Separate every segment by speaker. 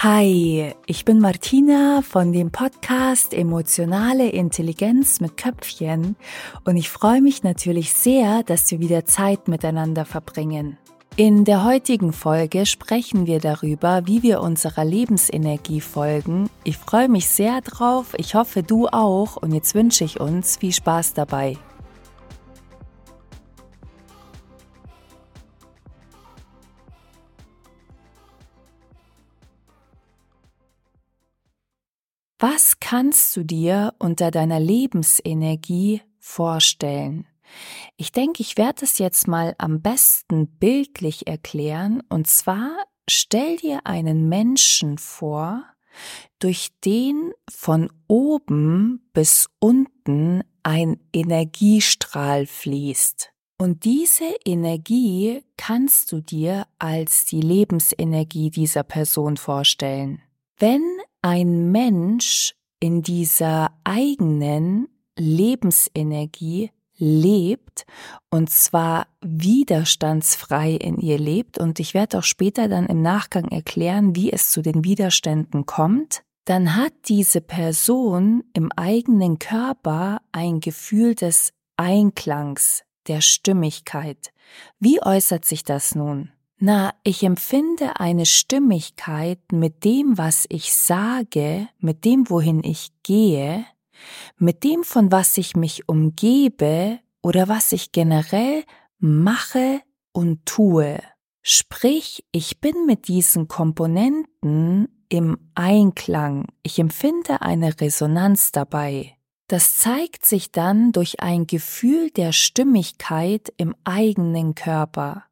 Speaker 1: Hi, ich bin Martina von dem Podcast Emotionale Intelligenz mit Köpfchen und ich freue mich natürlich sehr, dass wir wieder Zeit miteinander verbringen. In der heutigen Folge sprechen wir darüber, wie wir unserer Lebensenergie folgen. Ich freue mich sehr drauf, ich hoffe du auch und jetzt wünsche ich uns viel Spaß dabei. Kannst du dir unter deiner Lebensenergie vorstellen? Ich denke, ich werde es jetzt mal am besten bildlich erklären. Und zwar stell dir einen Menschen vor, durch den von oben bis unten ein Energiestrahl fließt. Und diese Energie kannst du dir als die Lebensenergie dieser Person vorstellen. Wenn ein Mensch in dieser eigenen Lebensenergie lebt und zwar widerstandsfrei in ihr lebt und ich werde auch später dann im Nachgang erklären, wie es zu den Widerständen kommt, dann hat diese Person im eigenen Körper ein Gefühl des Einklangs, der Stimmigkeit. Wie äußert sich das nun? Na, ich empfinde eine Stimmigkeit mit dem, was ich sage, mit dem, wohin ich gehe, mit dem, von was ich mich umgebe oder was ich generell mache und tue. Sprich, ich bin mit diesen Komponenten im Einklang, ich empfinde eine Resonanz dabei. Das zeigt sich dann durch ein Gefühl der Stimmigkeit im eigenen Körper.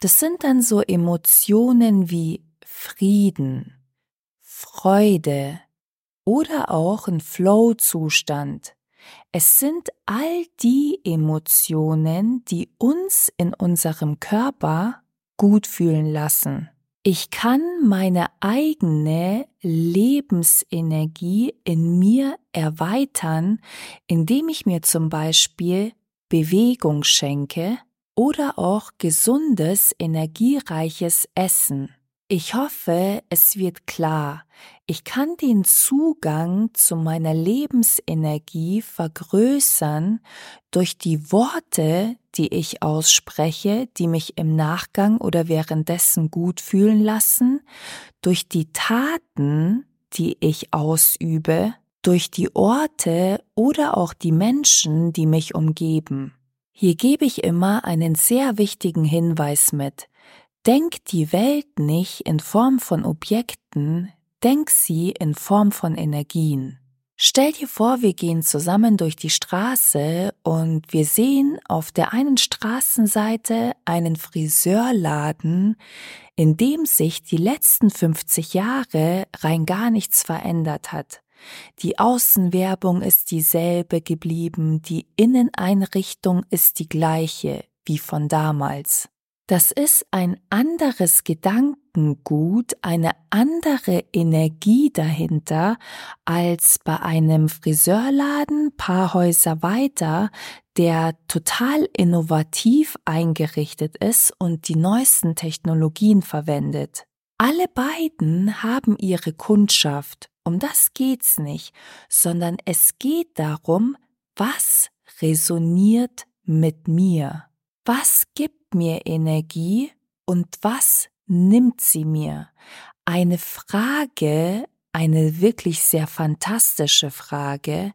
Speaker 1: Das sind dann so Emotionen wie Frieden, Freude oder auch ein Flow-Zustand. Es sind all die Emotionen, die uns in unserem Körper gut fühlen lassen. Ich kann meine eigene Lebensenergie in mir erweitern, indem ich mir zum Beispiel Bewegung schenke, oder auch gesundes, energiereiches Essen. Ich hoffe, es wird klar, ich kann den Zugang zu meiner Lebensenergie vergrößern durch die Worte, die ich ausspreche, die mich im Nachgang oder währenddessen gut fühlen lassen, durch die Taten, die ich ausübe, durch die Orte oder auch die Menschen, die mich umgeben. Hier gebe ich immer einen sehr wichtigen Hinweis mit. Denk die Welt nicht in Form von Objekten, denk sie in Form von Energien. Stell dir vor, wir gehen zusammen durch die Straße und wir sehen auf der einen Straßenseite einen Friseurladen, in dem sich die letzten 50 Jahre rein gar nichts verändert hat. Die Außenwerbung ist dieselbe geblieben, die Inneneinrichtung ist die gleiche wie von damals. Das ist ein anderes Gedankengut, eine andere Energie dahinter als bei einem Friseurladen paar Häuser weiter, der total innovativ eingerichtet ist und die neuesten Technologien verwendet. Alle beiden haben ihre Kundschaft um das geht's nicht, sondern es geht darum, was resoniert mit mir? Was gibt mir Energie und was nimmt sie mir? Eine Frage, eine wirklich sehr fantastische Frage,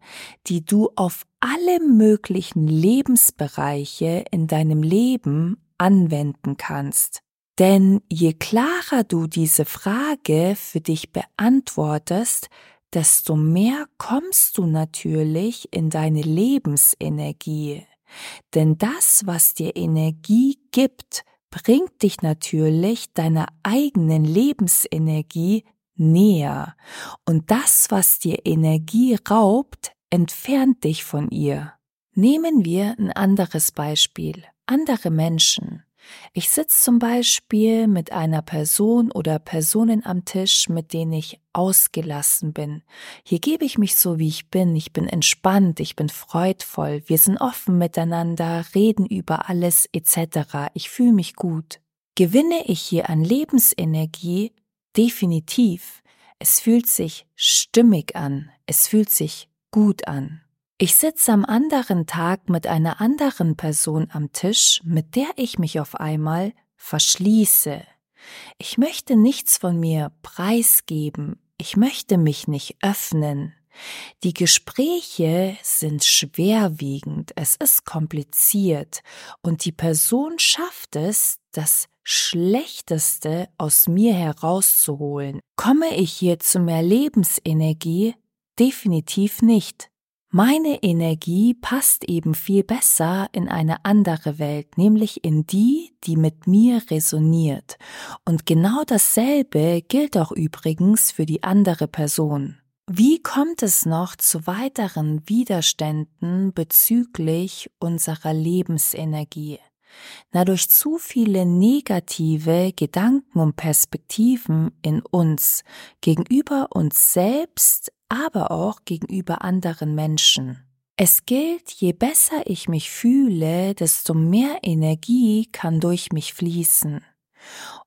Speaker 1: die du auf alle möglichen Lebensbereiche in deinem Leben anwenden kannst. Denn je klarer du diese Frage für dich beantwortest, desto mehr kommst du natürlich in deine Lebensenergie. Denn das, was dir Energie gibt, bringt dich natürlich deiner eigenen Lebensenergie näher. Und das, was dir Energie raubt, entfernt dich von ihr. Nehmen wir ein anderes Beispiel. Andere Menschen. Ich sitze zum Beispiel mit einer Person oder Personen am Tisch, mit denen ich ausgelassen bin. Hier gebe ich mich so, wie ich bin. Ich bin entspannt, ich bin freudvoll, wir sind offen miteinander, reden über alles etc. Ich fühle mich gut. Gewinne ich hier an Lebensenergie, Definitiv. Es fühlt sich stimmig an. Es fühlt sich gut an. Ich sitze am anderen Tag mit einer anderen Person am Tisch, mit der ich mich auf einmal verschließe. Ich möchte nichts von mir preisgeben. Ich möchte mich nicht öffnen. Die Gespräche sind schwerwiegend, es ist kompliziert und die Person schafft es, das Schlechteste aus mir herauszuholen. Komme ich hier zu mehr Lebensenergie? Definitiv nicht. Meine Energie passt eben viel besser in eine andere Welt, nämlich in die, die mit mir resoniert. Und genau dasselbe gilt auch übrigens für die andere Person. Wie kommt es noch zu weiteren Widerständen bezüglich unserer Lebensenergie? Na, durch zu viele negative Gedanken und Perspektiven in uns, gegenüber uns selbst, aber auch gegenüber anderen Menschen. Es gilt, je besser ich mich fühle, desto mehr Energie kann durch mich fließen.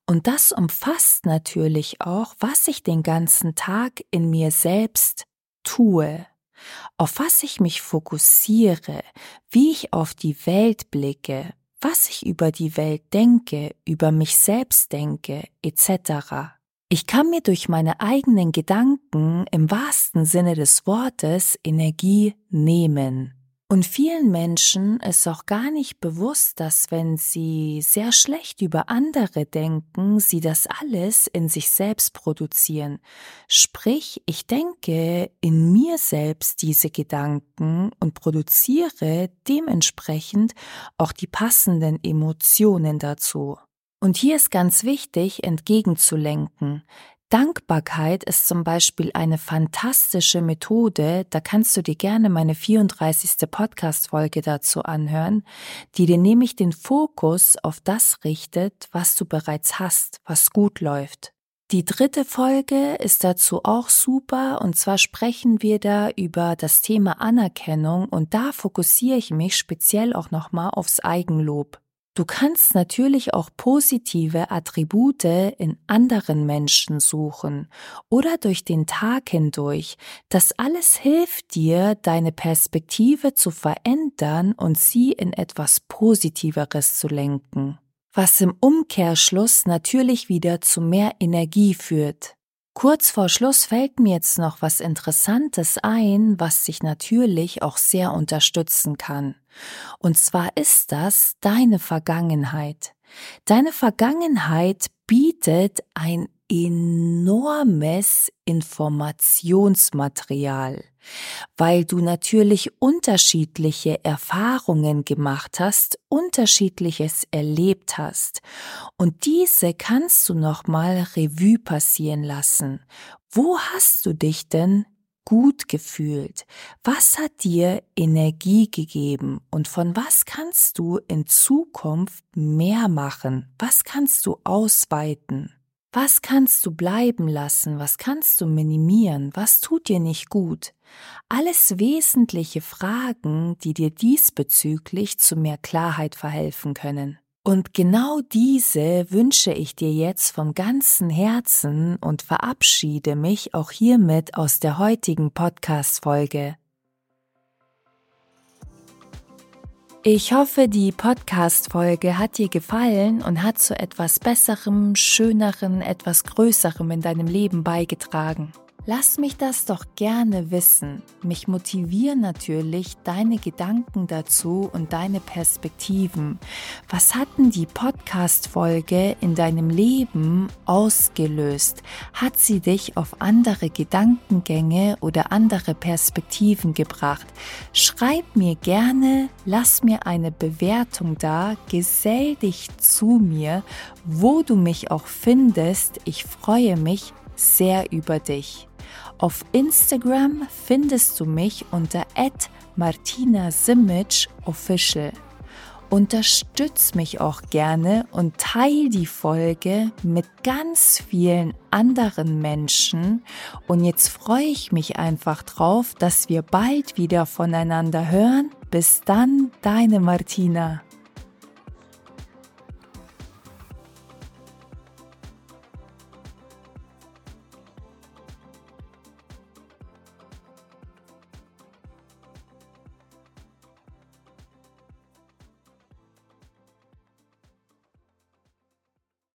Speaker 1: Und das umfasst natürlich auch, was ich den ganzen Tag in mir selbst tue, auf was ich mich fokussiere, wie ich auf die Welt blicke, was ich über die Welt denke, über mich selbst denke, etc. Ich kann mir durch meine eigenen Gedanken im wahrsten Sinne des Wortes Energie nehmen. Und vielen Menschen ist auch gar nicht bewusst, dass wenn sie sehr schlecht über andere denken, sie das alles in sich selbst produzieren. Sprich, ich denke in mir selbst diese Gedanken und produziere dementsprechend auch die passenden Emotionen dazu. Und hier ist ganz wichtig, entgegenzulenken. Dankbarkeit ist zum Beispiel eine fantastische Methode, da kannst du dir gerne meine 34. Podcast-Folge dazu anhören, die dir nämlich den Fokus auf das richtet, was du bereits hast, was gut läuft. Die dritte Folge ist dazu auch super und zwar sprechen wir da über das Thema Anerkennung und da fokussiere ich mich speziell auch nochmal aufs Eigenlob. Du kannst natürlich auch positive Attribute in anderen Menschen suchen oder durch den Tag hindurch. Das alles hilft dir, deine Perspektive zu verändern und sie in etwas Positiveres zu lenken, was im Umkehrschluss natürlich wieder zu mehr Energie führt. Kurz vor Schluss fällt mir jetzt noch was Interessantes ein, was sich natürlich auch sehr unterstützen kann. Und zwar ist das deine Vergangenheit. Deine Vergangenheit bietet ein enormes Informationsmaterial, weil du natürlich unterschiedliche Erfahrungen gemacht hast, unterschiedliches erlebt hast und diese kannst du noch mal Revue passieren lassen. Wo hast du dich denn gut gefühlt? Was hat dir Energie gegeben? Und von was kannst du in Zukunft mehr machen? Was kannst du ausweiten? Was kannst du bleiben lassen? Was kannst du minimieren? Was tut dir nicht gut? Alles wesentliche Fragen, die dir diesbezüglich zu mehr Klarheit verhelfen können. Und genau diese wünsche ich dir jetzt vom ganzen Herzen und verabschiede mich auch hiermit aus der heutigen Podcast-Folge. Ich hoffe, die Podcast-Folge hat dir gefallen und hat zu etwas Besserem, Schönerem, etwas Größerem in deinem Leben beigetragen. Lass mich das doch gerne wissen. Mich motivieren natürlich deine Gedanken dazu und deine Perspektiven. Was hat denn die Podcast-Folge in deinem Leben ausgelöst? Hat sie dich auf andere Gedankengänge oder andere Perspektiven gebracht? Schreib mir gerne, lass mir eine Bewertung da, gesell dich zu mir, wo du mich auch findest. Ich freue mich sehr über dich. Auf Instagram findest du mich unter @martina_simic_official. Unterstütz mich auch gerne und teile die Folge mit ganz vielen anderen Menschen. Und jetzt freue ich mich einfach drauf, dass wir bald wieder voneinander hören. Bis dann, deine Martina.